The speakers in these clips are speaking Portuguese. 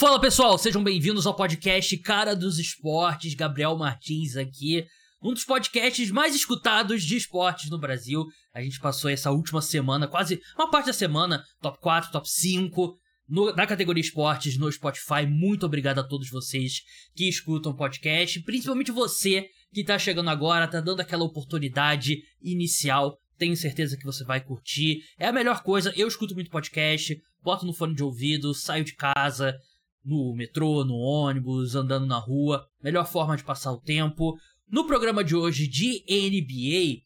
Fala pessoal, sejam bem-vindos ao podcast Cara dos Esportes, Gabriel Martins aqui, um dos podcasts mais escutados de esportes no Brasil. A gente passou essa última semana, quase uma parte da semana, top 4, top 5, no, na categoria esportes no Spotify. Muito obrigado a todos vocês que escutam o podcast, principalmente você que tá chegando agora, tá dando aquela oportunidade inicial. Tenho certeza que você vai curtir. É a melhor coisa. Eu escuto muito podcast, boto no fone de ouvido, saio de casa, no metrô, no ônibus, andando na rua. Melhor forma de passar o tempo. No programa de hoje de NBA,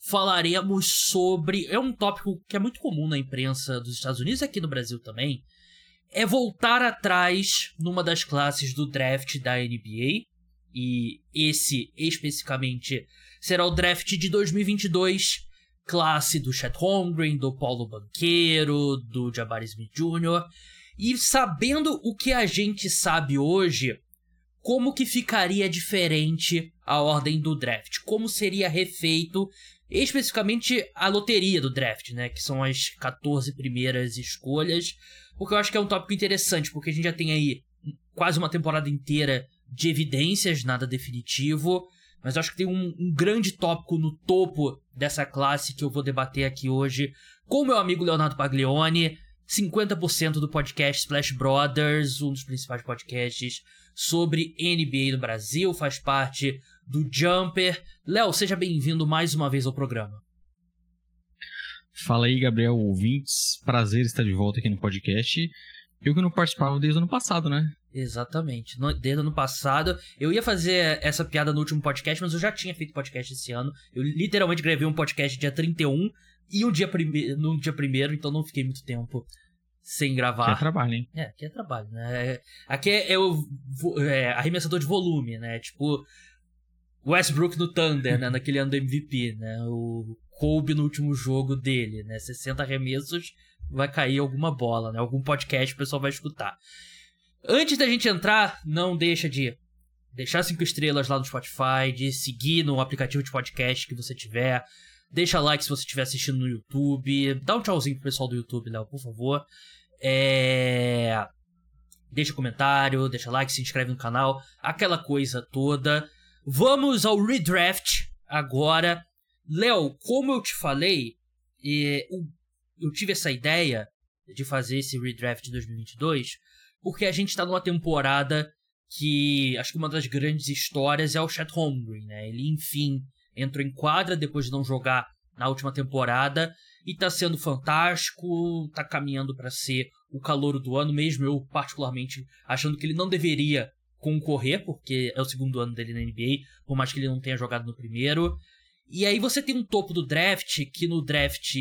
falaremos sobre. É um tópico que é muito comum na imprensa dos Estados Unidos e aqui no Brasil também. É voltar atrás numa das classes do draft da NBA. E esse especificamente será o draft de 2022, classe do Chet Holmgren, do Paulo Banqueiro, do Jabari Smith Jr. E sabendo o que a gente sabe hoje, como que ficaria diferente a ordem do draft? Como seria refeito especificamente a loteria do draft, né? Que são as 14 primeiras escolhas. Porque eu acho que é um tópico interessante, porque a gente já tem aí quase uma temporada inteira de evidências, nada definitivo. Mas eu acho que tem um, um grande tópico no topo dessa classe que eu vou debater aqui hoje com meu amigo Leonardo Paglione. 50% do podcast Splash Brothers, um dos principais podcasts sobre NBA no Brasil, faz parte do Jumper. Léo, seja bem-vindo mais uma vez ao programa. Fala aí, Gabriel, ouvintes. Prazer estar de volta aqui no podcast. Eu que não participava desde o ano passado, né? Exatamente. desde o ano passado. Eu ia fazer essa piada no último podcast, mas eu já tinha feito podcast esse ano. Eu literalmente gravei um podcast dia 31 e um dia prime... no dia primeiro, então não fiquei muito tempo sem gravar. Aqui é trabalho, hein? É, aqui é trabalho, né? Aqui é, é o é, arremessador de volume, né? Tipo, Westbrook no Thunder, né? Naquele ano do MVP, né? O Kobe no último jogo dele, né? 60 arremessos, vai cair alguma bola, né? Algum podcast o pessoal vai escutar. Antes da gente entrar, não deixa de deixar cinco estrelas lá no Spotify, de seguir no aplicativo de podcast que você tiver, Deixa like se você estiver assistindo no YouTube. Dá um tchauzinho pro pessoal do YouTube, Léo, por favor. É... Deixa comentário, deixa like, se inscreve no canal, aquela coisa toda. Vamos ao redraft agora. Léo, como eu te falei, eu tive essa ideia de fazer esse redraft de 2022 porque a gente tá numa temporada que acho que uma das grandes histórias é o Chet Holmgren, né? Ele, enfim, entrou em quadra depois de não jogar na última temporada e tá sendo fantástico, tá caminhando para ser o calor do ano, mesmo eu particularmente achando que ele não deveria concorrer, porque é o segundo ano dele na NBA, por mais que ele não tenha jogado no primeiro. E aí você tem um topo do draft, que no draft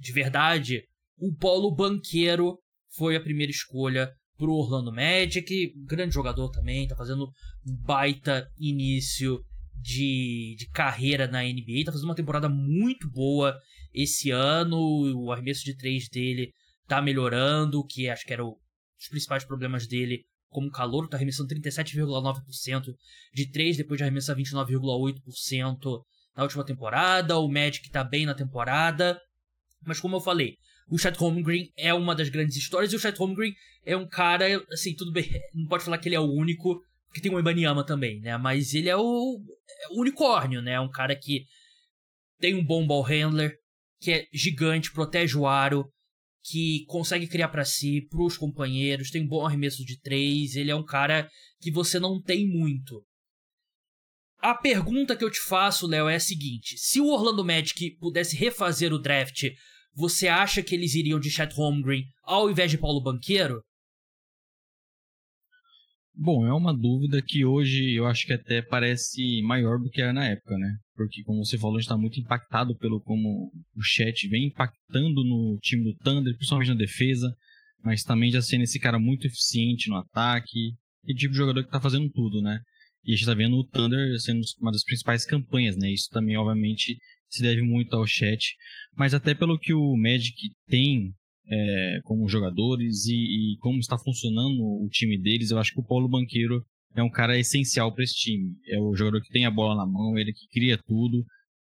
de verdade, o Paulo Banqueiro foi a primeira escolha pro Orlando Magic, grande jogador também, tá fazendo um baita início de, de carreira na NBA, tá fazendo uma temporada muito boa esse ano, o arremesso de três dele tá melhorando, que acho que era o, os principais problemas dele como calor, tá arremessando 37,9% de três depois de arremessar 29,8% na última temporada, o Magic tá bem na temporada, mas como eu falei, o Chet Holmgren é uma das grandes histórias e o Chet Holmgren é um cara, assim, tudo bem, não pode falar que ele é o único, porque tem o Ibaniama também, né? Mas ele é o, é o unicórnio, né? É um cara que tem um bom ball handler, que é gigante, protege o aro, que consegue criar para si, pros companheiros, tem um bom arremesso de três, ele é um cara que você não tem muito. A pergunta que eu te faço, Léo, é a seguinte: se o Orlando Magic pudesse refazer o draft, você acha que eles iriam de Chet Holmgren ao invés de Paulo Banqueiro? Bom, é uma dúvida que hoje eu acho que até parece maior do que era na época, né? Porque, como você falou, a gente está muito impactado pelo como o chat vem impactando no time do Thunder, principalmente na defesa, mas também já sendo esse cara muito eficiente no ataque, e tipo de jogador que está fazendo tudo, né? E a gente está vendo o Thunder sendo uma das principais campanhas, né? Isso também, obviamente, se deve muito ao chat, mas até pelo que o Magic tem é, como jogadores e, e, como está funcionando o time deles, eu acho que o Paulo Banqueiro é um cara essencial para esse time. É o jogador que tem a bola na mão, ele que cria tudo.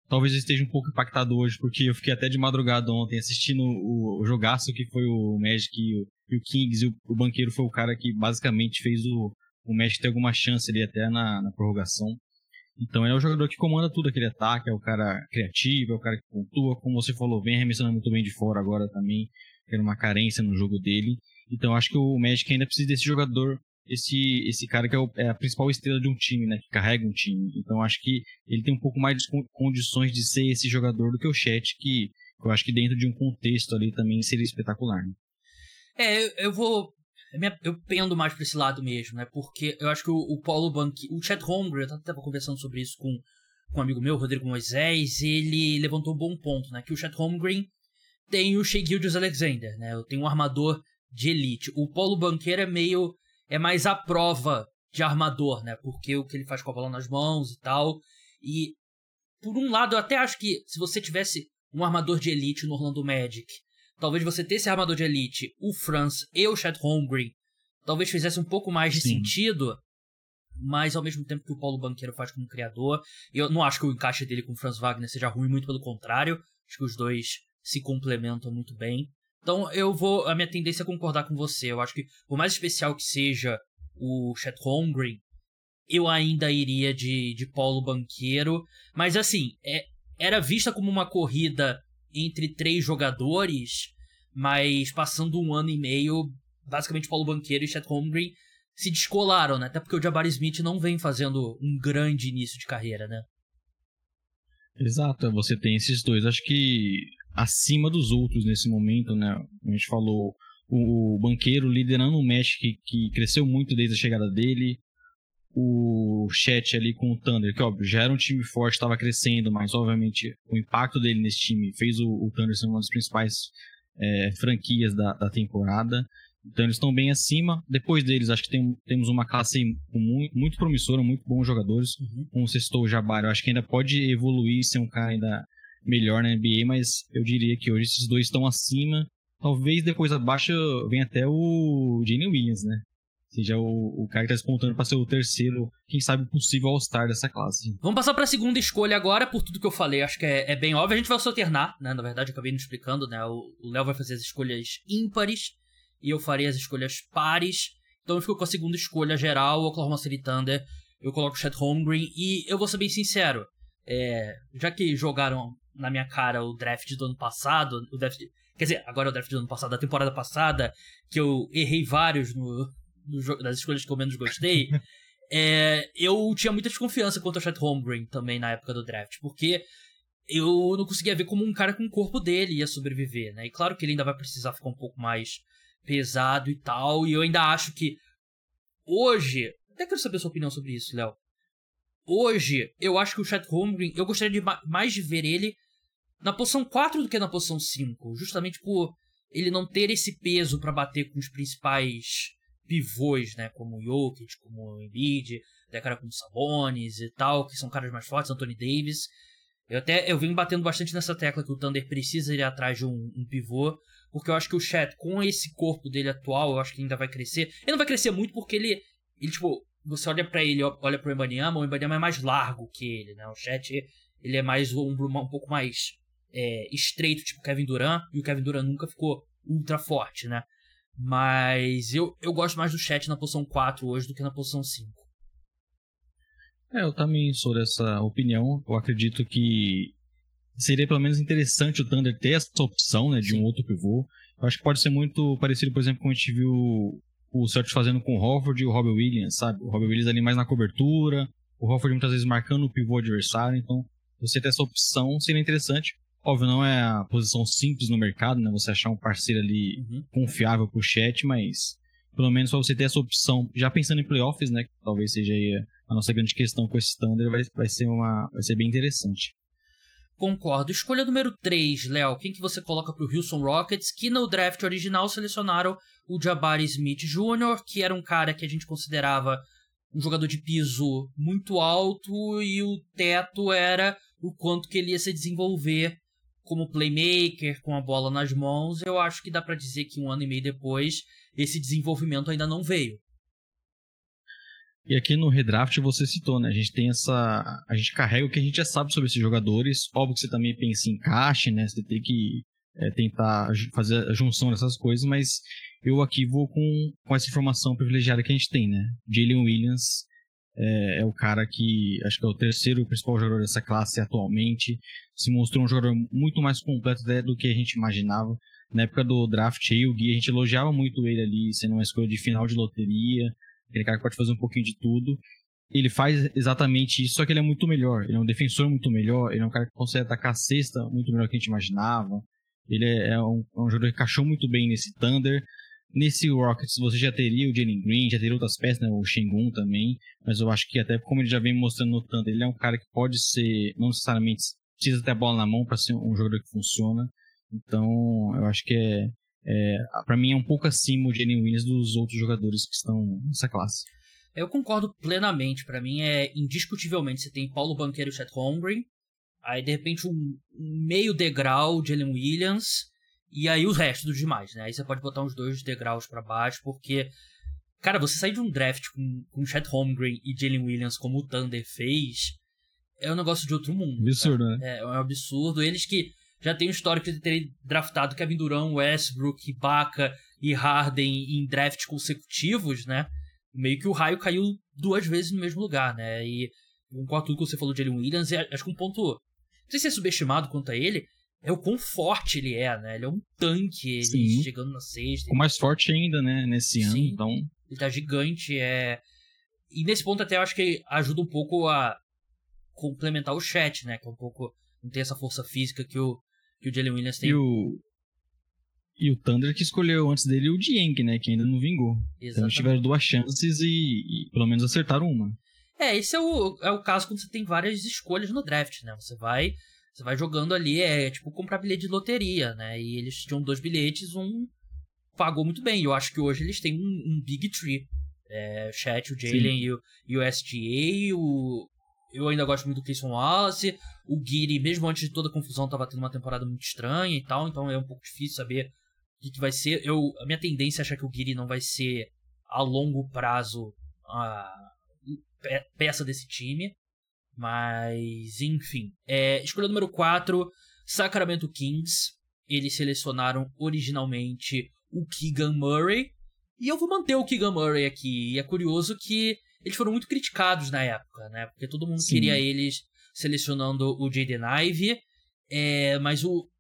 talvez eu esteja um pouco impactado hoje, porque eu fiquei até de madrugada ontem assistindo o, o jogaço que foi o Magic e o, e o Kings, e o, o, banqueiro foi o cara que basicamente fez o, o Magic ter alguma chance ali até na, na prorrogação. Então ele é o jogador que comanda tudo aquele ataque, é o cara criativo, é o cara que pontua, como você falou, vem arremessando muito bem de fora agora também, tendo uma carência no jogo dele. Então acho que o Magic ainda precisa desse jogador, esse, esse cara que é, o, é, a principal estrela de um time, né? Que carrega um time. Então acho que ele tem um pouco mais de condições de ser esse jogador do que o Chat, que eu acho que dentro de um contexto ali também seria espetacular. Né? É, eu vou eu pendo mais pra esse lado mesmo, né? Porque eu acho que o, o Paulo Banqui, o Chad Holmgren, eu tava conversando sobre isso com, com um amigo meu, Rodrigo Moisés, ele levantou um bom ponto, né? Que o Chad Holmgren tem o Shea Gildius Alexander, né? Eu tenho um armador de elite. O Paulo Banqueiro é meio. é mais a prova de armador, né? Porque o que ele faz com a bola nas mãos e tal. E, por um lado, eu até acho que se você tivesse um armador de elite no Orlando Magic talvez você ter esse armador de elite, o Franz e o Chet Holmgren, talvez fizesse um pouco mais de Sim. sentido, mas ao mesmo tempo que o Paulo Banqueiro faz como criador, eu não acho que o encaixe dele com o Franz Wagner seja ruim, muito pelo contrário, acho que os dois se complementam muito bem. Então eu vou, a minha tendência é concordar com você, eu acho que por mais especial que seja o Chet Holmgren, eu ainda iria de, de Paulo Banqueiro, mas assim, é, era vista como uma corrida entre três jogadores, mas passando um ano e meio, basicamente Paulo Banqueiro e Chet Holmgren se descolaram, né? Até porque o Jabari Smith não vem fazendo um grande início de carreira, né? Exato, você tem esses dois, acho que acima dos outros nesse momento, né? A gente falou o, banqueiro liderando um match que, que cresceu muito desde a chegada dele, o chat ali com o Thunder, que óbvio, já era um time forte, estava crescendo, mas obviamente o impacto dele nesse time fez o, o Thunder ser uma das principais é, franquias da, da, temporada. Então eles estão bem acima. Depois deles, acho que tem, temos uma classe muito, muito promissora, muito bons jogadores. Uhum. Como você citou o Jabari, eu acho que ainda pode evoluir, ser um cara ainda melhor na NBA, mas eu diria que hoje esses dois estão acima. Talvez depois abaixo venha até o Jane Williams, né? seja o, o cara que tá despontando para ser o terceiro, quem sabe, possível All-Star dessa classe. Vamos passar para a segunda escolha agora, por tudo que eu falei. Acho que é, é bem óbvio. A gente vai se alternar, né? Na verdade, eu acabei não explicando, né? O Léo vai fazer as escolhas ímpares e eu farei as escolhas pares. Então eu fico com a segunda escolha geral, Oklahoma City Thunder. Eu coloco o Chet Holmgren e eu vou ser bem sincero. É, já que jogaram na minha cara o draft do ano passado, o draft, quer dizer, agora é o draft do ano passado, da temporada passada, que eu errei vários no, das escolhas que eu menos gostei, é, eu tinha muita desconfiança quanto ao Chet Holmgren também na época do draft, porque eu não conseguia ver como um cara com o corpo dele ia sobreviver, né? E claro que ele ainda vai precisar ficar um pouco mais pesado e tal, e eu ainda acho que hoje, até quero saber a sua opinião sobre isso, Léo. Hoje, eu acho que o Chet Holmgren, eu gostaria de mais de ver ele na posição 4 do que na posição 5, justamente por ele não ter esse peso para bater com os principais pivôs, né, como o Jokic, como o Embiid, até cara como Sabonis e tal, que são caras mais fortes, Anthony Davis. Eu até eu venho batendo bastante nessa tecla que o Thunder precisa ir atrás de um, um pivô, porque eu acho que o Chat, com esse corpo dele atual, eu acho que ainda vai crescer. Ele não vai crescer muito porque ele, ele tipo, você olha para ele, olha pro Embanyama, o Embanyama é mais largo que ele, né? O Chat, ele é mais um, um pouco mais é, estreito, tipo Kevin Durant, e o Kevin Durant nunca ficou ultra forte, né? Mas eu, eu gosto mais do chat na posição 4 hoje do que na posição 5. É, eu também sou dessa opinião. Eu acredito que seria pelo menos interessante o Thunder ter essa opção né, de Sim. um outro pivô. Eu acho que pode ser muito parecido, por exemplo, com a gente viu o Celtics fazendo com o Hofford e o Robert Williams, sabe? O Robert Williams ali mais na cobertura, o Hofford muitas vezes marcando o pivô adversário. Então, você ter essa opção seria interessante. Óbvio, não é a posição simples no mercado, né? Você achar um parceiro ali uhum. confiável pro chat, mas pelo menos para você ter essa opção, já pensando em playoffs, né? Que talvez seja a nossa grande questão com esse Thunder, vai, vai, ser, uma, vai ser bem interessante. Concordo. Escolha número 3, Léo. Quem que você coloca pro Houston Rockets, que no draft original selecionaram o Jabari Smith Jr., que era um cara que a gente considerava um jogador de piso muito alto e o teto era o quanto que ele ia se desenvolver como playmaker, com a bola nas mãos, eu acho que dá para dizer que um ano e meio depois esse desenvolvimento ainda não veio. E aqui no redraft você citou, né? A gente tem essa. A gente carrega o que a gente já sabe sobre esses jogadores. Óbvio que você também pensa em encaixe, né? Você tem que é, tentar fazer a junção dessas coisas, mas eu aqui vou com, com essa informação privilegiada que a gente tem, né? Jalen Williams é, é, o cara que acho que é o terceiro principal jogador dessa classe atualmente. Se mostrou um jogador muito mais completo do que a gente imaginava. Na época do draft aí, o Gui, a gente elogiava muito ele ali, sendo uma escolha de final de loteria, aquele cara que pode fazer um pouquinho de tudo. Ele faz exatamente isso, só que ele é muito melhor. Ele é um defensor muito melhor, ele é um cara que consegue atacar a cesta muito melhor que a gente imaginava. Ele é, é um, é um jogador que encaixou muito bem nesse Thunder. Nesse Rockets você já teria o Jalen Green, já teria outras peças, né? o Shengun também, mas eu acho que até como ele já vem mostrando Thunder, ele é um cara que pode ser, não necessariamente precisa ter a bola na mão para ser um jogador que funciona. Então, eu acho que é, é para mim é um pouco acima o Jalen Williams dos outros jogadores que estão nessa classe. Eu concordo plenamente. Para mim é indiscutivelmente você tem Paulo Banqueiro e Chet Holmgren, aí de repente um, um meio degrau Jalen Williams e aí o resto dos demais, né? Aí você pode botar uns dois degraus para baixo, porque, cara, você sair de um draft com, com Chet Holmgren e Jalen Williams como o Thunder fez, é um negócio de outro mundo. Absurdo, né? É, é um absurdo. Eles que já têm o histórico de terem draftado Kevin Durant, Westbrook, Ibaka e Harden em draft consecutivos, né? Meio que o raio caiu duas vezes no mesmo lugar, né? E concordo tudo que você falou de Jalen Williams, e acho que um ponto. Não sei se é subestimado quanto a ele, é o quão forte ele é, né? Ele é um tanque, ele Sim. chegando na sexta. O mais forte ainda, né, nesse ano, Sim. então... Ele tá gigante, é... E nesse ponto até eu acho que ajuda um pouco a complementar o chat, né? Que é um pouco... Não tem essa força física que o, que o Jalen Williams tem. E o... E o Thunder que escolheu antes dele o Dieng, né? Que ainda não vingou. Exatamente. Então tiveram duas chances e, e, pelo menos acertaram uma. É, esse é o, é o caso quando você tem várias escolhas no draft, né? Você vai você vai jogando ali, é tipo comprar bilhete de loteria, né? E eles tinham dois bilhetes, um pagou muito bem. Eu acho que hoje eles têm um, um Big Tree. É, o Chat, o Jalen e o, e o SGA, o, eu ainda gosto muito do Casey Wallace. O Giri, mesmo antes de toda a confusão, estava tendo uma temporada muito estranha e tal, então é um pouco difícil saber o que, que vai ser. Eu, a minha tendência é achar que o Giri não vai ser a longo prazo a peça desse time. Mas, enfim. É, escolha número 4, Sacramento Kings. Eles selecionaram originalmente o Keegan Murray. E eu vou manter o Keegan Murray aqui. E é curioso que eles foram muito criticados na época, né? Porque todo mundo Sim. queria eles selecionando o Jaden Ivey. É, mas o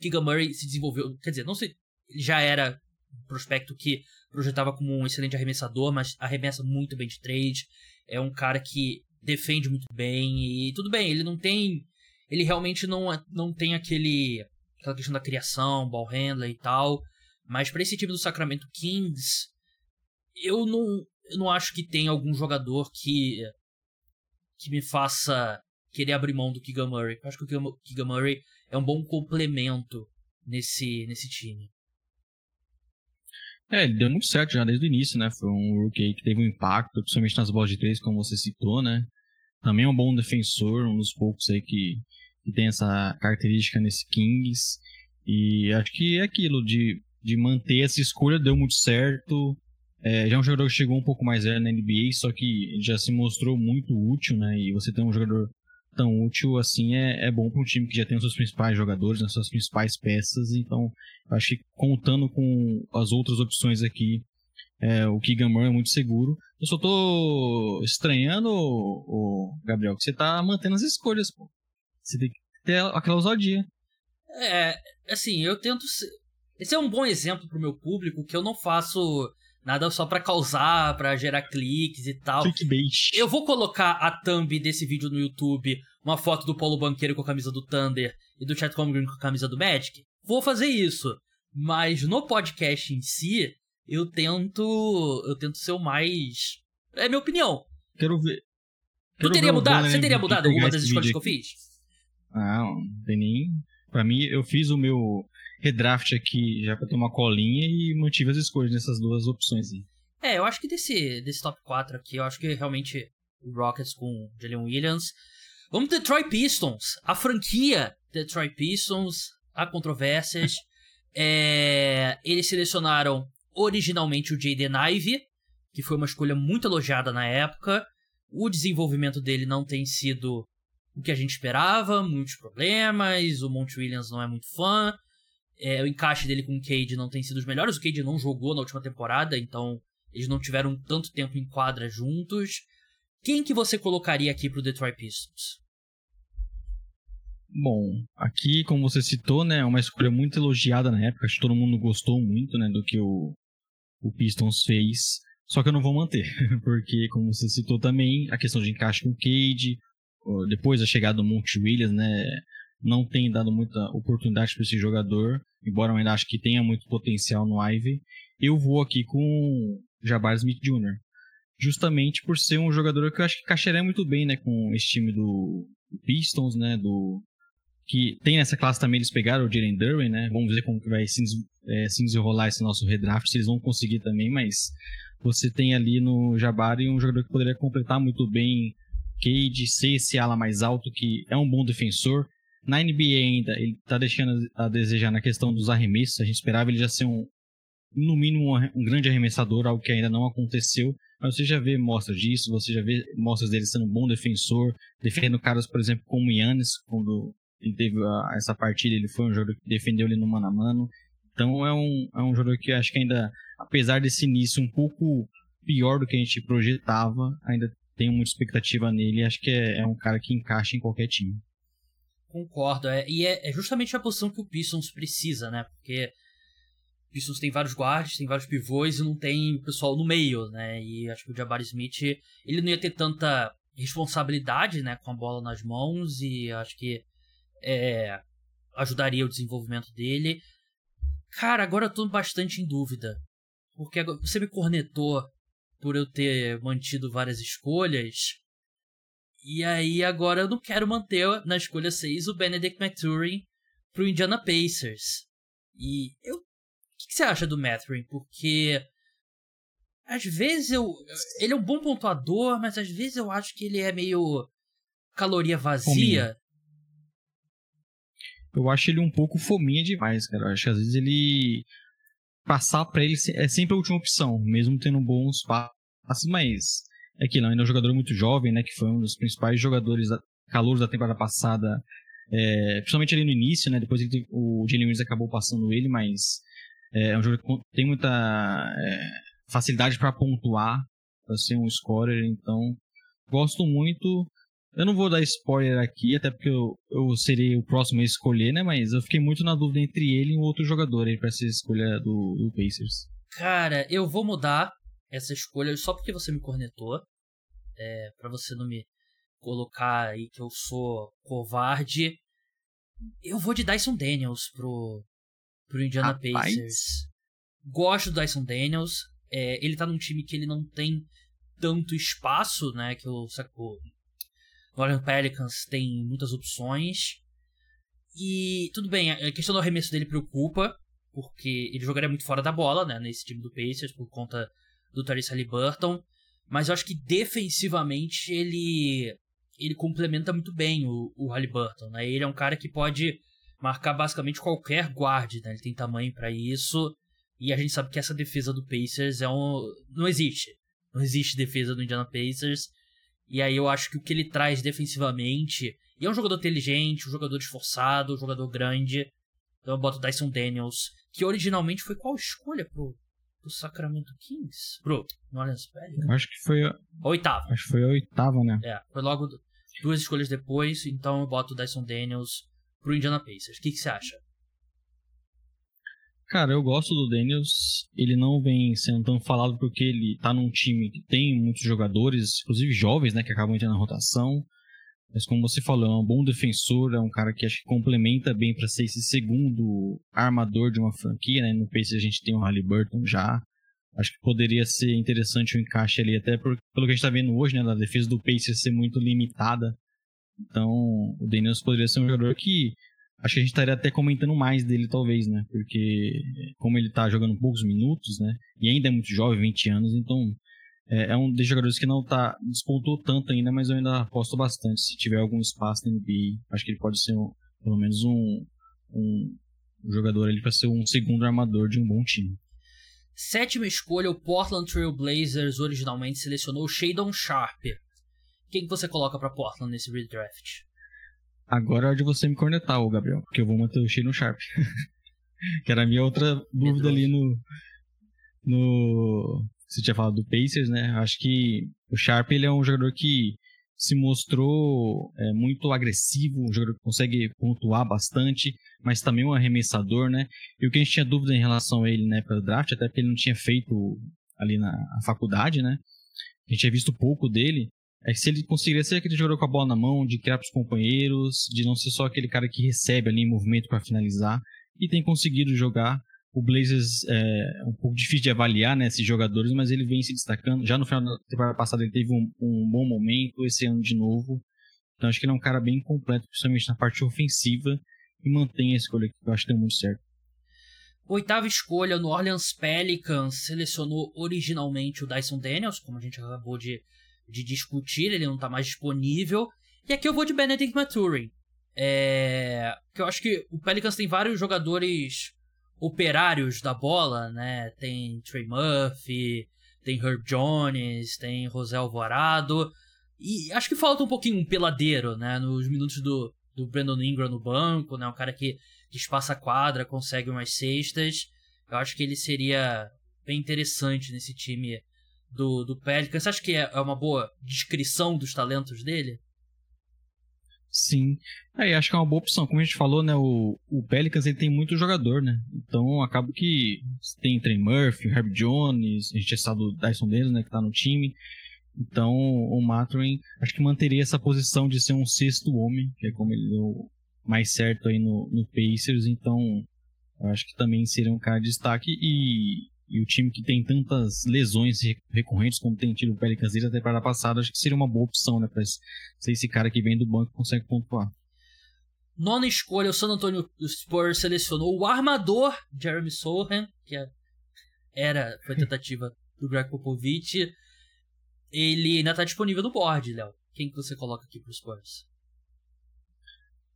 Keegan Murray se desenvolveu. Quer dizer, não sei. Ele já era um prospecto que projetava como um excelente arremessador, mas arremessa muito bem de trade. É um cara que defende muito bem e tudo bem, ele não tem ele realmente não, não tem aquele aquela questão da criação, ball handler e tal, mas para esse time do Sacramento Kings eu não eu não acho que tem algum jogador que que me faça querer abrir mão do Keegan Murray. Eu acho que o Keegan Murray é um bom complemento nesse nesse time. É, ele deu muito certo já desde o início, né? Foi um rookie que teve um impacto, principalmente nas bolas de três, como você citou, né? Também é um bom defensor, um dos poucos aí que, que tem essa característica nesse Kings. E acho que é aquilo de, de manter essa escolha, deu muito certo. É, já é um jogador que chegou um pouco mais velho na NBA, só que já se mostrou muito útil, né? E você tem um jogador tão útil assim é, é bom para um time que já tem os seus principais jogadores, as suas principais peças. Então, acho que contando com as outras opções aqui, é, o Murray é muito seguro. Eu só tô estranhando, o, Gabriel, que você tá mantendo as escolhas, pô. Você tem que ter aquela ousadia. É, assim, eu tento. Esse é um bom exemplo pro meu público que eu não faço nada só para causar, para gerar cliques e tal. Clickbait. Eu vou colocar a thumb desse vídeo no YouTube, uma foto do Paulo Banqueiro com a camisa do Thunder e do Chat Holmgren com a camisa do Magic. Vou fazer isso. Mas no podcast em si, eu tento. Eu tento ser o mais. É minha opinião. Quero ver. Quero tu teria mudado? Você teria mudado alguma das escolhas que eu fiz? Não, não tem nem. Pra mim, eu fiz o meu redraft aqui já pra ter uma colinha e mantive as escolhas nessas duas opções aí. É, eu acho que desse, desse top 4 aqui, eu acho que realmente o Rockets com Jalen Williams. Vamos Detroit Pistons. A franquia Detroit Pistons. Há controvérsias. é, eles selecionaram originalmente o Jaden Ivey, que foi uma escolha muito elogiada na época. O desenvolvimento dele não tem sido o que a gente esperava, muitos problemas, o Monte Williams não é muito fã. É, o encaixe dele com o Cade não tem sido os melhores. O Cade não jogou na última temporada, então eles não tiveram tanto tempo em quadra juntos. Quem que você colocaria aqui pro Detroit Pistons? Bom, aqui, como você citou, né, é uma escolha muito elogiada na época. Acho que todo mundo gostou muito, né, do que o, o Pistons fez. Só que eu não vou manter, porque, como você citou também, a questão de encaixe com o Cade, depois da chegada do Monte Williams, né, não tem dado muita oportunidade para esse jogador, embora eu ainda acho que tenha muito potencial no Ivy. Eu vou aqui com Jabbar Smith Jr. Justamente por ser um jogador que eu acho que encaixaria muito bem, né, com esse time do Pistons, né, do que tem nessa classe também eles pegaram o Jalen Duran, né? Vamos ver como que vai se, é, se desenrolar esse nosso redraft, se eles vão conseguir também, mas você tem ali no Jabari um jogador que poderia completar muito bem Cade, ser esse ala mais alto, que é um bom defensor. Na NBA ainda, ele tá deixando a desejar na questão dos arremessos. A gente esperava ele já ser um, no mínimo, um grande arremessador, algo que ainda não aconteceu. Mas você já vê mostras disso, você já vê mostras dele sendo um bom defensor, defendendo caras, por exemplo, como Yannis, quando ele teve a, essa partida, ele foi um jogador que defendeu ele no mano a mano. Então é um, é um jogador que acho que ainda, apesar desse início um pouco pior do que a gente projetava, ainda tenho muita expectativa nele acho que é, é, um cara que encaixa em qualquer time. Concordo, é, e é, é, justamente a posição que o Pistons precisa, né? Porque o Pistons tem vários guards, tem vários pivôs e não tem pessoal no meio, né? E acho que o Jabari Smith, ele não ia ter tanta responsabilidade, né, com a bola nas mãos e acho que é, ajudaria o desenvolvimento dele. Cara, agora eu tô bastante em dúvida. Porque você me cornetou por eu ter mantido várias escolhas. E aí agora eu não quero manter na escolha 6 o Benedict McTuring pro Indiana Pacers. E eu. O que, que você acha do Mathurin? Porque. Às vezes eu. Ele é um bom pontuador, mas às vezes eu acho que ele é meio. caloria vazia. Eu acho ele um pouco fominha demais, cara. Eu acho que às vezes ele. Passar para ele é sempre a última opção, mesmo tendo bons passos mas é que não, ainda é um jogador muito jovem, né, que foi um dos principais jogadores, da, calouros da temporada passada, é, principalmente ali no início, né, depois ele, o Jalen Williams acabou passando ele, mas é, é um jogador que tem muita é, facilidade para pontuar, para ser um scorer, então gosto muito. Eu não vou dar spoiler aqui, até porque eu, eu serei o próximo a escolher, né? Mas eu fiquei muito na dúvida entre ele e um outro jogador aí pra ser escolha do, do Pacers. Cara, eu vou mudar essa escolha só porque você me cornetou. É, para você não me colocar aí que eu sou covarde. Eu vou de Dyson Daniels pro, pro Indiana Rapaz. Pacers. Gosto do Dyson Daniels. É, ele tá num time que ele não tem tanto espaço, né? Que o, o New Pelicans tem muitas opções. E tudo bem, a questão do arremesso dele preocupa, porque ele jogaria muito fora da bola, né? Nesse time do Pacers, por conta do Tyrese Halliburton, mas eu acho que defensivamente ele ele complementa muito bem o, o Halliburton, né? Ele é um cara que pode marcar basicamente qualquer guard, né? Ele tem tamanho para isso. E a gente sabe que essa defesa do Pacers é um não existe. Não existe defesa do Indiana Pacers. E aí eu acho que o que ele traz defensivamente, e é um jogador inteligente, um jogador esforçado, um jogador grande. Então eu boto Dyson Daniels, que originalmente foi qual escolha pro do Sacramento Kings pro New Orleans Pelicans? Acho que foi a... a oitava. Acho que foi a oitava, né? É, foi logo duas escolhas depois, então eu boto o Dyson Daniels pro Indiana Pacers. O que, que você acha? Cara, eu gosto do Daniels. Ele não vem sendo tão falado porque ele tá num time que tem muitos jogadores, inclusive jovens, né, que acabam entrando na rotação. Mas como você falou, é um bom defensor, é um cara que acho que complementa bem para ser esse segundo armador de uma franquia, né? No Pacers a gente tem o Halliburton já. Acho que poderia ser interessante o encaixe ali, até por, pelo que a gente está vendo hoje, né? Da defesa do Pacers ser muito limitada. Então, o Daniels poderia ser um jogador que acho que a gente estaria até comentando mais dele, talvez, né? Porque como ele está jogando poucos minutos, né? E ainda é muito jovem, 20 anos, então é, é um dos jogadores que não tá, despontou tanto ainda, mas eu ainda aposto bastante. Se tiver algum espaço na NBA, acho que ele pode ser um, pelo menos um, um jogador ali para ser um segundo armador de um bom time. Sétima escolha, o Portland Trail Blazers originalmente selecionou Shadon Sharp. Quem você coloca para Portland nesse redraft? Agora é de você me cornetar, ô Gabriel, porque eu vou manter o Shadon Sharp. que era a minha outra dúvida ali no. no você tinha falado do Pacers, né? Acho que o Sharp ele é um jogador que se mostrou é, muito agressivo, um jogador que consegue pontuar bastante, mas também um arremessador, né? E o que a gente tinha dúvida em relação a ele na época do draft, até porque ele não tinha feito ali na faculdade, né? A gente tinha visto pouco dele, é que se ele conseguiria ser aquele jogador com a bola na mão, de criar para os companheiros, de não ser só aquele cara que recebe ali em movimento para finalizar, e tem conseguido jogar o Blazers é um pouco difícil de avaliar né, esses jogadores, mas ele vem se destacando. Já no final da temporada passada ele teve um, um, bom momento, esse ano de novo. Então acho que ele é um cara bem completo, principalmente na parte ofensiva, e mantém a escolha que eu acho que deu muito certo. Oitava escolha, no Orleans Pelicans selecionou originalmente o Dyson Daniels, como a gente acabou de, de discutir, ele não está mais disponível. E aqui eu vou de Benedict Maturin. É, que eu acho que o Pelicans tem vários jogadores operários da bola, né? Tem Trey Murphy, tem Herb Jones, tem José Alvarado. E acho que falta um pouquinho um peladeiro, né? Nos minutos do, do Brandon Ingram no banco, né? Um cara que, que espaça a quadra, consegue umas cestas. Eu acho que ele seria bem interessante nesse time do, do Pelicans. Você acha que é, é uma boa descrição dos talentos dele? Sim. Aí acho que é uma boa opção. Como a gente falou, né? O, o Pelicans ele tem muito jogador, né? Então acaba que tem Trey Murphy, Herb Jones, a gente já sabe do Dyson Dennis, né? Que tá no time. Então o Mathurin acho que manteria essa posição de ser um sexto homem, que é como ele deu mais certo aí no, no Pacers. Então eu acho que também seria um cara de destaque. E e o time que tem tantas lesões recorrentes como tem tido o Pelicans desde a temporada passada, acho que seria uma boa opção, né? Pra ser esse cara que vem do banco e consegue pontuar. Nona escolha, o San Antonio Spurs selecionou o armador Jeremy Sohan, que é, era, foi tentativa do Greg Popovich. Ele ainda está disponível no board, Léo. Quem que você coloca aqui pro Spurs?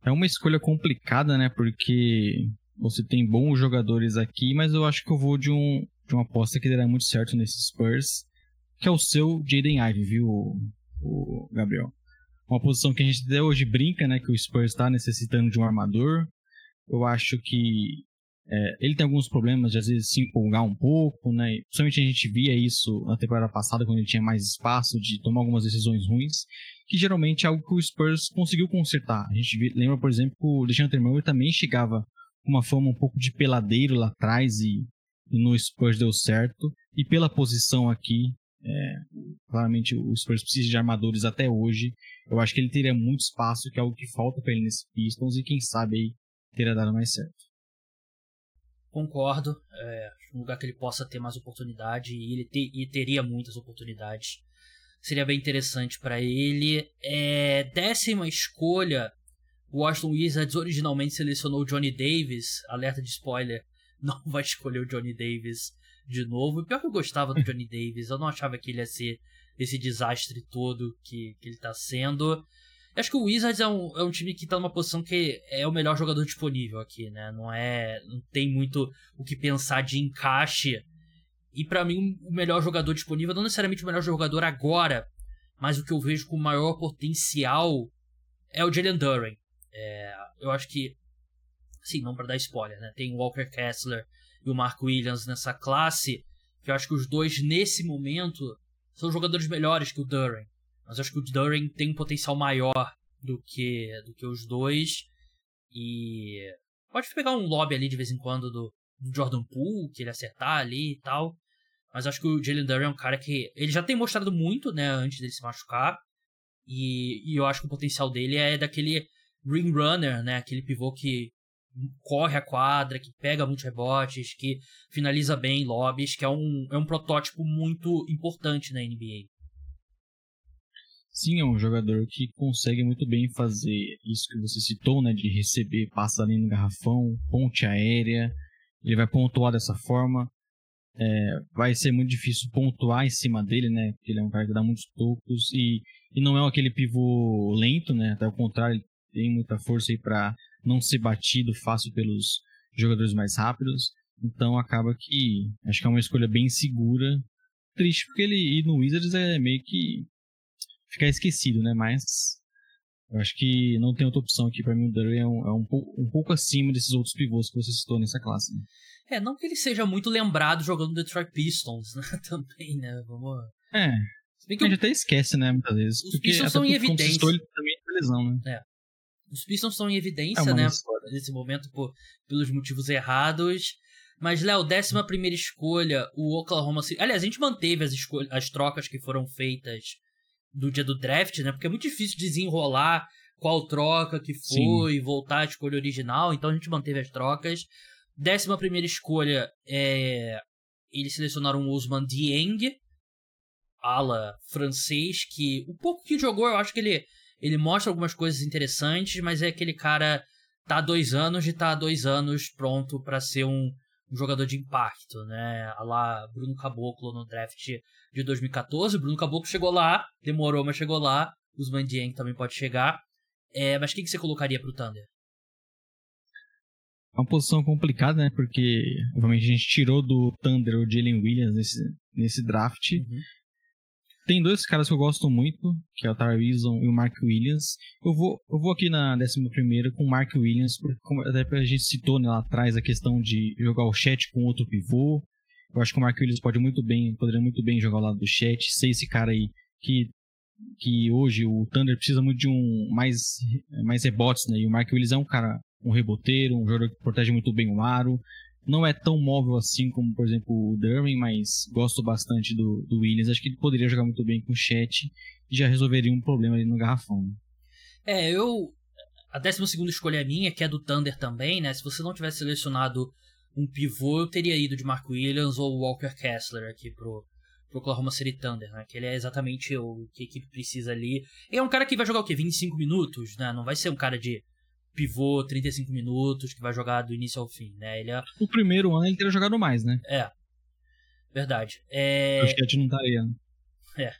É uma escolha complicada, né? Porque você tem bons jogadores aqui, mas eu acho que eu vou de um de uma aposta que dará muito certo nesses Spurs, que é o seu Jaden Ivey, viu, o, Gabriel? Uma posição que a gente até hoje brinca, né, que o Spurs está necessitando de um armador. Eu acho que é, ele tem alguns problemas de às vezes se empolgar um pouco, né? Principalmente a gente via isso na temporada passada, quando ele tinha mais espaço de tomar algumas decisões ruins, que geralmente é algo que o Spurs conseguiu consertar. A gente lembra, por exemplo, que o Alexandre Murray também chegava com uma fama um pouco de peladeiro lá atrás e no Spurs deu certo. E pela posição aqui, é, claramente o Spurs precisa de armadores até hoje. Eu acho que ele teria muito espaço, que é algo que falta para ele nesse Pistons, e quem sabe aí teria dado mais certo. Concordo. É um lugar que ele possa ter mais oportunidade e ele te, e teria muitas oportunidades. Seria bem interessante para ele. É, décima escolha. O Washington Wizards originalmente selecionou Johnny Davis. Alerta de spoiler não vai escolher o Johnny Davis de novo. Pior que eu gostava do Johnny Davis, eu não achava que ele ia ser esse desastre todo que, que ele tá sendo. Eu acho que o Wizards é um, é um time que tá numa posição que é o melhor jogador disponível aqui, né? Não é. Não tem muito o que pensar de encaixe. E para mim, o melhor jogador disponível, não necessariamente o melhor jogador agora, mas o que eu vejo com maior potencial é o Jalen Duren. É, eu acho que Sim, não para dar spoiler, né? Tem o Walker Kessler e o Mark Williams nessa classe, que eu acho que os dois, nesse momento, são jogadores melhores que o Duran. Mas eu acho que o Duran tem um potencial maior do que, do que os dois. E pode pegar um lobby ali de vez em quando do, do Jordan Poole, que ele acertar ali e tal. Mas acho que o Jalen Duran é um cara que. Ele já tem mostrado muito, né, antes dele se machucar. E, e eu acho que o potencial dele é daquele ring runner, né? Aquele pivô que corre a quadra, que pega muitos rebotes, que finaliza bem lobbies, que é um, é um protótipo muito importante na NBA. Sim, é um jogador que consegue muito bem fazer isso que você citou, né, de receber, passa ali no garrafão, ponte aérea, ele vai pontuar dessa forma. É, vai ser muito difícil pontuar em cima dele, né, porque ele é um cara que dá muitos tocos e, e não é aquele pivô lento, né, até o contrário, ele tem muita força aí para não ser batido fácil pelos jogadores mais rápidos. Então acaba que acho que é uma escolha bem segura. Triste porque ele ir no Wizards é meio que ficar esquecido, né? Mas eu acho que não tem outra opção aqui para mim. O Durant é, um, é um, pouco, um, pouco acima desses outros pivôs que você citou nessa classe. Né? É, não que ele seja muito lembrado jogando Detroit Pistons, né? Também, né? Vamos. É. a gente até esquece, né? Muitas vezes. Os Pistons estão em evidência. Citou, ele também tem lesão, né? É. Os Pistons estão em evidência, é né? História. Nesse momento, por, pelos motivos errados. Mas, Léo, décima primeira escolha, o Oklahoma City. Aliás, a gente manteve as, escolhas, as trocas que foram feitas do dia do draft, né? Porque é muito difícil desenrolar qual troca que foi, Sim. voltar à escolha original. Então a gente manteve as trocas. Décima primeira escolha, é... eles selecionaram o Usman Dieng, ala francês, que o pouco que jogou, eu acho que ele, ele mostra algumas coisas interessantes, mas é aquele cara tá há dois anos e tá há dois anos pronto para ser um, um, jogador de impacto, né? A lá Bruno Caboclo no draft de 2014. Bruno Caboclo chegou lá, demorou, mas chegou lá. Usman Dieng também pode chegar. É, mas quem que você colocaria pro Thunder? É uma posição complicada, né? Porque, obviamente, a gente tirou do Thunder o Jalen Williams nesse, nesse draft. Uhum. Tem dois caras que eu gosto muito, que é o Wilson e o Mark Williams. Eu vou, eu vou aqui na 11 com o Mark Williams, porque até a gente citou né, lá atrás a questão de jogar o chat com outro pivô. Eu acho que o Mark Williams pode muito bem, poderia muito bem jogar ao lado do chat, ser esse cara aí que que hoje o Thunder precisa muito de um mais mais rebotes, né? E o Mark Williams é um cara, um reboteiro, um jogador que protege muito bem o aro. Não é tão móvel assim como, por exemplo, o Derwin, mas gosto bastante do, do Williams. Acho que ele poderia jogar muito bem com o Chet e já resolveria um problema ali no garrafão. É, eu. A 12 escolha é minha, que é do Thunder também, né? Se você não tivesse selecionado um pivô, eu teria ido de Mark Williams ou Walker Kessler aqui pro, pro Oklahoma City Thunder, né? Que ele é exatamente o que a equipe precisa ali. É um cara que vai jogar o quê? 25 minutos, né? Não vai ser um cara de pivô 35 minutos que vai jogar do início ao fim, né? Ele é... O primeiro ano ele teria jogado mais, né? É. Verdade. É... Acho que a gente não estaria. Né? É.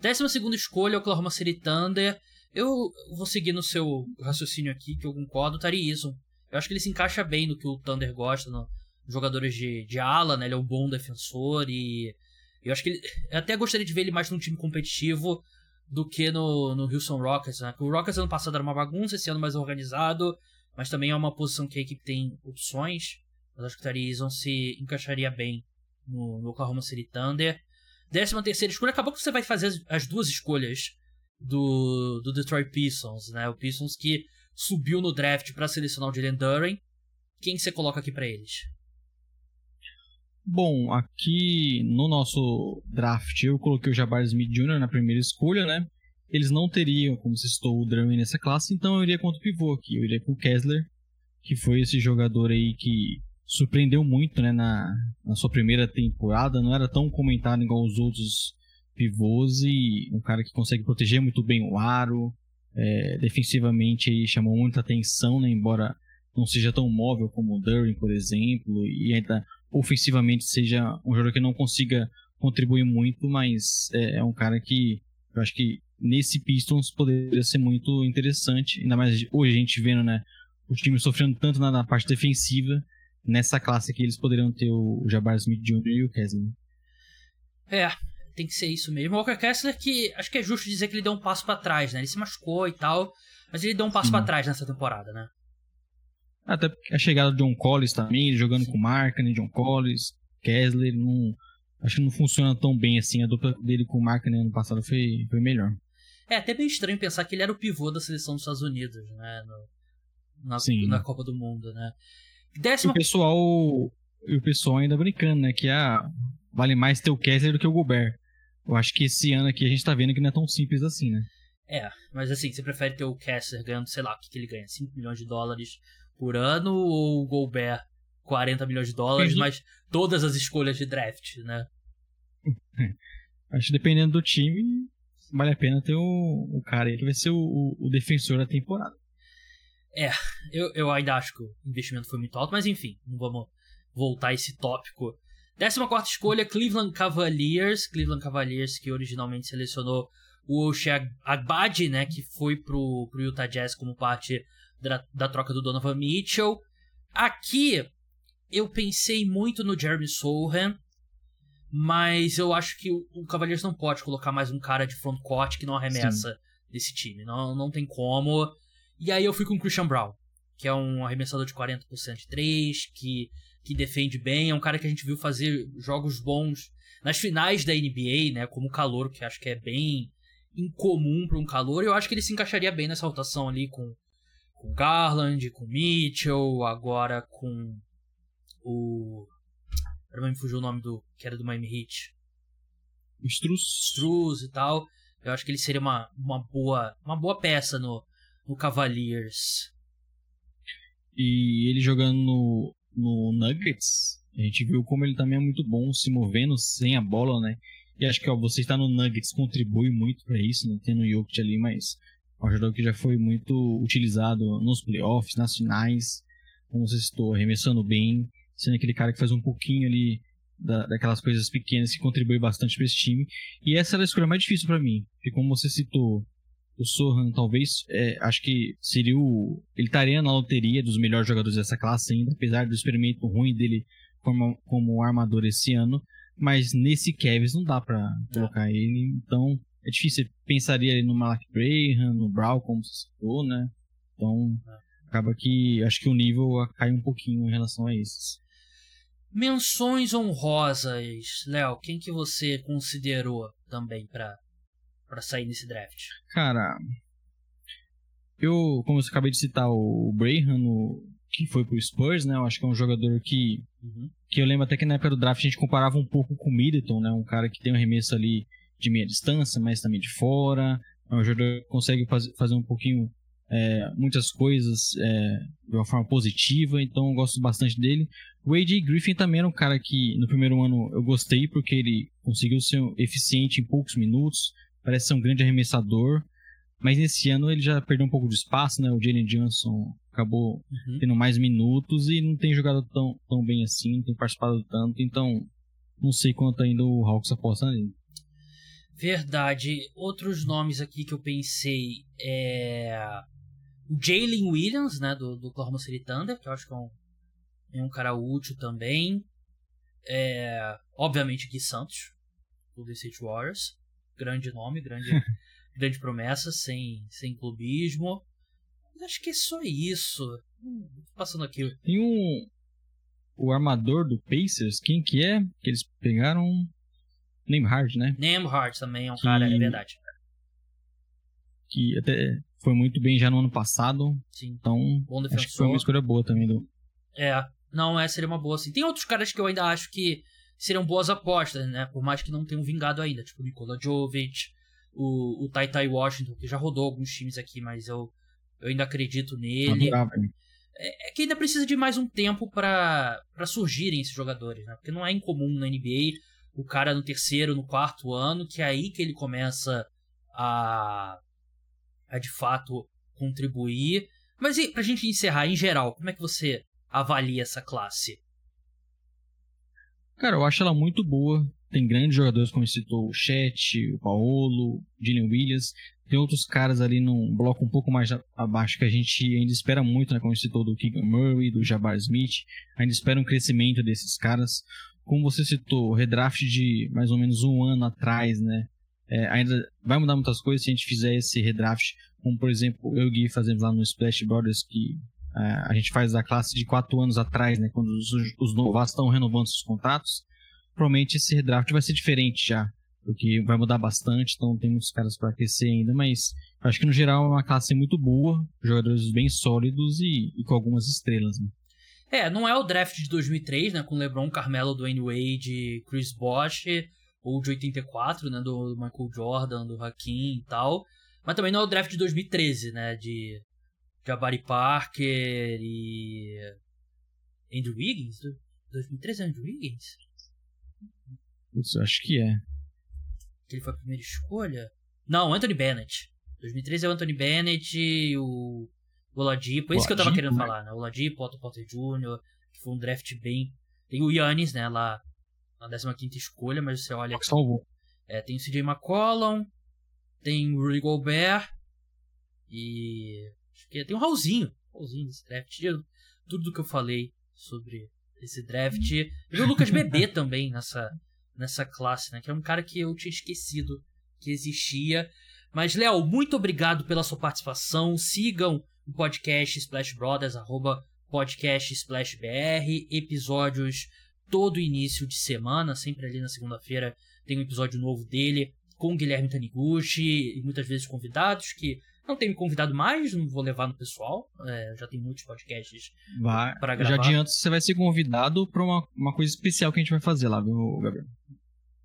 Décima segunda escolha, Oklahoma City Thunder. Eu vou seguir no seu raciocínio aqui, que eu concordo, Tari Eason. Eu acho que ele se encaixa bem no que o Thunder gosta, no, jogadores de, de ala, né? Ele é um bom defensor e eu acho que ele, eu até gostaria de ver ele mais num time competitivo do que no, no Houston Rockets, né? O Rockets ano passado era uma bagunça, esse ano mais organizado, mas também é uma posição que a equipe tem opções. Mas acho que o Tarizon se encaixaria bem no, no Oklahoma City Thunder. Décima terceira escolha, acabou que você vai fazer as, as duas escolhas do, do Detroit Pistons, né? O Pistons que subiu no draft para selecionar o Jalen Duren. Quem você coloca aqui para eles? Bom, aqui no nosso draft eu coloquei o Jabbar Smith Jr. na primeira escolha, né? Eles não teriam, como você citou, o Drummond nessa classe, então eu iria contra o pivô aqui. Eu iria com o Kessler, que foi esse jogador aí que surpreendeu muito né, na, na sua primeira temporada. Não era tão comentado igual os outros pivôs e um cara que consegue proteger muito bem o aro. É, defensivamente aí chamou muita atenção, né, embora não seja tão móvel como o Durin, por exemplo, e ainda ofensivamente seja um jogador que não consiga contribuir muito, mas é, é um cara que eu acho que nesse Pistons poderia ser muito interessante, ainda mais hoje a gente vendo, né, os times sofrendo tanto na, na parte defensiva, nessa classe aqui eles poderiam ter o Jabbar Smith Jr. e o Kessler. É, tem que ser isso mesmo. O Walker Kessler que acho que é justo dizer que ele deu um passo para trás, né? Ele se machucou e tal, mas ele deu um passo para trás nessa temporada, né? Até a chegada do John Collins também, jogando com Markkinen, John Collins, Kessler, não, acho que não funciona tão bem assim. A dupla dele com o Markkinen ano passado foi, foi melhor. É até bem estranho pensar que ele era o pivô da seleção dos Estados Unidos, né? No, na, Sim. na Copa do Mundo, né? Décima... o pessoal, o pessoal ainda brincando, né? Que ah, vale mais ter o Kessler do que o Gobert. Eu acho que esse ano aqui a gente tá vendo que não é tão simples assim, né? É, mas assim, você prefere ter o Kessler ganhando, sei lá, o que, que ele ganha? 5 milhões de dólares por ano ou o Gobert 40 milhões de dólares, mas todas as escolhas de draft, né? Acho que dependendo do time, vale a pena ter o, o cara que vai ser o, o, o, defensor da temporada. É, eu, eu ainda acho que o investimento foi muito alto, mas enfim, não vamos voltar a esse tópico. 14 escolha, Cleveland Cavaliers. Cleveland Cavaliers que originalmente selecionou o Oshie Agbadi, né, que foi pro, pro Utah Jazz como parte da, da troca do Donovan Mitchell. Aqui, eu pensei muito no Jeremy Sohan, mas eu acho que o, o Cavaliers não pode colocar mais um cara de frontcourt que não arremessa Sim. desse time. Não, não tem como. E aí eu fui com o Christian Brown, que é um arremessador de 40% de 3, que, que defende bem, é um cara que a gente viu fazer jogos bons nas finais da NBA, né, como calor, que acho que é bem incomum para um calor, eu acho que ele se encaixaria bem nessa rotação ali com com Garland, com Mitchell, agora com o Agora me fugiu o nome do que era do Miami Heat. Struz. Struz e tal. Eu acho que ele seria uma, uma boa uma boa peça no, no Cavaliers. E ele jogando no, no Nuggets, a gente viu como ele também é muito bom se movendo sem a bola, né? E acho que ó, você está no Nuggets contribui muito para isso, né? Tendo o Jokic ali, mas é um jogador que já foi muito utilizado nos playoffs, nas finais, como você citou, arremessando bem, sendo aquele cara que faz um pouquinho ali da, daquelas coisas pequenas que contribui bastante para esse time. E essa era a escolha mais difícil para mim, porque como você citou, o Sohan talvez, é, acho que seria o. Ele estaria na loteria dos melhores jogadores dessa classe ainda, apesar do experimento ruim dele como, como armador esse ano. Mas nesse Kevs não dá para colocar ele, então é difícil. Você pensaria ali no Malak Graham, no Brown, como você citou, né? Então acaba que acho que o nível cai um pouquinho em relação a esses. Menções honrosas, Léo, quem que você considerou também para para sair nesse draft? Cara, eu, como eu acabei de citar o Brayhan, que foi pro Spurs, né? Eu acho que é um jogador que uhum. que eu lembro até que na época do draft a gente comparava um pouco com o Middleton, né? Um cara que tem um arremesso ali de meia distância, mas também de fora. É um jogador que consegue faz, fazer um pouquinho é, muitas coisas é, de uma forma positiva, então eu gosto bastante dele. O AJ Griffin também era um cara que no primeiro ano eu gostei porque ele conseguiu ser eficiente em poucos minutos, parece ser um grande arremessador, mas nesse ano ele já perdeu um pouco de espaço, né? O Jalen Johnson acabou uhum. tendo mais minutos e não tem jogado tão, tão bem assim, não tem participado tanto, então não sei quanto ainda o Hawks aposta nele. Verdade. Outros nomes aqui que eu pensei é o Jalen Williams, né, do, do Oklahoma City Thunder, que eu acho que é um, é um cara útil também. É, obviamente Gui Santos, do The City Warriors. Grande nome, grande, grande promessa, sem, sem clubismo. Mas acho que é só isso. Hum, passando aqui. Tem um. O armador do Pacers, quem que é? Que eles pegaram. Nemhard, né? Nemhard também é um que... cara, é verdade. Que até foi muito bem já no ano passado. Sim. Então, Bom defensor. acho que foi uma escolha boa também do. É, não, é, seria uma boa sim. Tem outros caras que eu ainda acho que seriam boas apostas, né? Por mais que não tenham vingado ainda, tipo o Nikola Jovic, o, o Tai Tai Washington, que já rodou alguns times aqui, mas eu, eu ainda acredito nele. É, é, que ainda precisa de mais um tempo para surgirem esses jogadores, né? Porque não é incomum na NBA o cara no terceiro, no quarto ano, que é aí que ele começa a a de fato contribuir. Mas e pra gente encerrar, em geral, como é que você avalia essa classe? Cara, eu acho ela muito boa. Tem grandes jogadores, como citou o Chet, o Paolo, Dylan Williams. Tem outros caras ali num bloco um pouco mais abaixo que a gente ainda espera muito, né? Como citou do Keegan Murray, do Jabbar Smith. Ainda espera um crescimento desses caras. Como você citou, o redraft de mais ou menos um ano atrás, né? É, ainda vai mudar muitas coisas se a gente fizer esse redraft, como por exemplo eu e o Gui fazemos lá no Splash Brothers, que é, a gente faz a classe de quatro anos atrás, né, quando os, os novatos estão renovando seus contratos. Provavelmente esse redraft vai ser diferente já, porque vai mudar bastante, então tem muitos caras para aquecer ainda, mas acho que no geral é uma classe muito boa, jogadores bem sólidos e, e com algumas estrelas. Né? É, não é o draft de 2003, né, com LeBron, Carmelo, Dwayne Wade, Chris Bosh ou de 84, né, do Michael Jordan, do Hakim e tal. Mas também não é o draft de 2013, né, de Jabari Parker e Andrew Wiggins? 2013 é Andrew Wiggins? Isso, acho que é. Que ele foi a primeira escolha? Não, Anthony Bennett. 2013 é o Anthony Bennett e o Oladipo. Esse que eu tava querendo né? falar, né? Oladipo, Otto Porter Jr., que foi um draft bem... Tem o Yannis, né, lá na 15 escolha, mas você olha. Salvou. É, tem o CJ McCollum, tem o Rudy Gobert e. Acho que tem o Raulzinho. Raulzinho desse draft. Tudo do que eu falei sobre esse draft. E o Lucas Bebê também nessa, nessa classe, né? Que é um cara que eu tinha esquecido que existia. Mas, Léo, muito obrigado pela sua participação. Sigam o podcast Splash Brothers, arroba podcast Splash BR, episódios todo início de semana, sempre ali na segunda-feira tem um episódio novo dele com o Guilherme Taniguchi e muitas vezes convidados que não tem me convidado mais, não vou levar no pessoal. É, já tem muitos podcasts para gravar. Já adianto, você vai ser convidado para uma, uma coisa especial que a gente vai fazer lá, viu, Gabriel?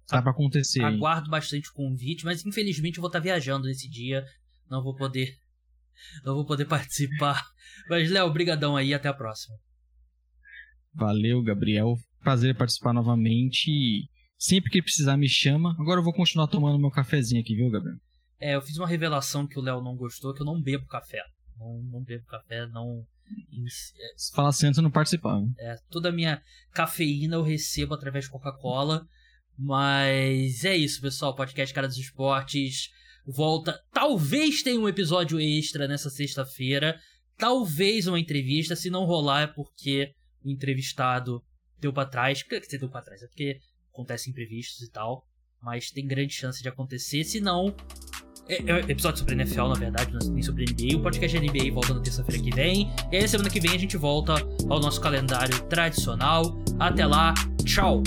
Tá pra acontecer. Aguardo aí. bastante o convite, mas infelizmente eu vou estar viajando nesse dia. Não vou poder. Não vou poder participar. Mas, Léo, brigadão aí até a próxima. Valeu, Gabriel. Prazer participar novamente. Sempre que precisar, me chama. Agora eu vou continuar tomando meu cafezinho aqui, viu, Gabriel? É, eu fiz uma revelação que o Léo não gostou, que eu não bebo café. Não, não bebo café, não. Se fala assim antes de não participar. Né? É, toda a minha cafeína eu recebo através de Coca-Cola. Mas é isso, pessoal. Podcast Cara dos Esportes volta. Talvez tenha um episódio extra nessa sexta-feira. Talvez uma entrevista. Se não rolar, é porque o entrevistado deu para trás. Por que você deu pra trás? É porque acontecem imprevistos e tal. Mas tem grande chance de acontecer. Se não, é, é episódio sobre NFL, na verdade, é nem sobre NBA. O podcast NBA volta na terça-feira que vem. E aí, semana que vem, a gente volta ao nosso calendário tradicional. Até lá, tchau!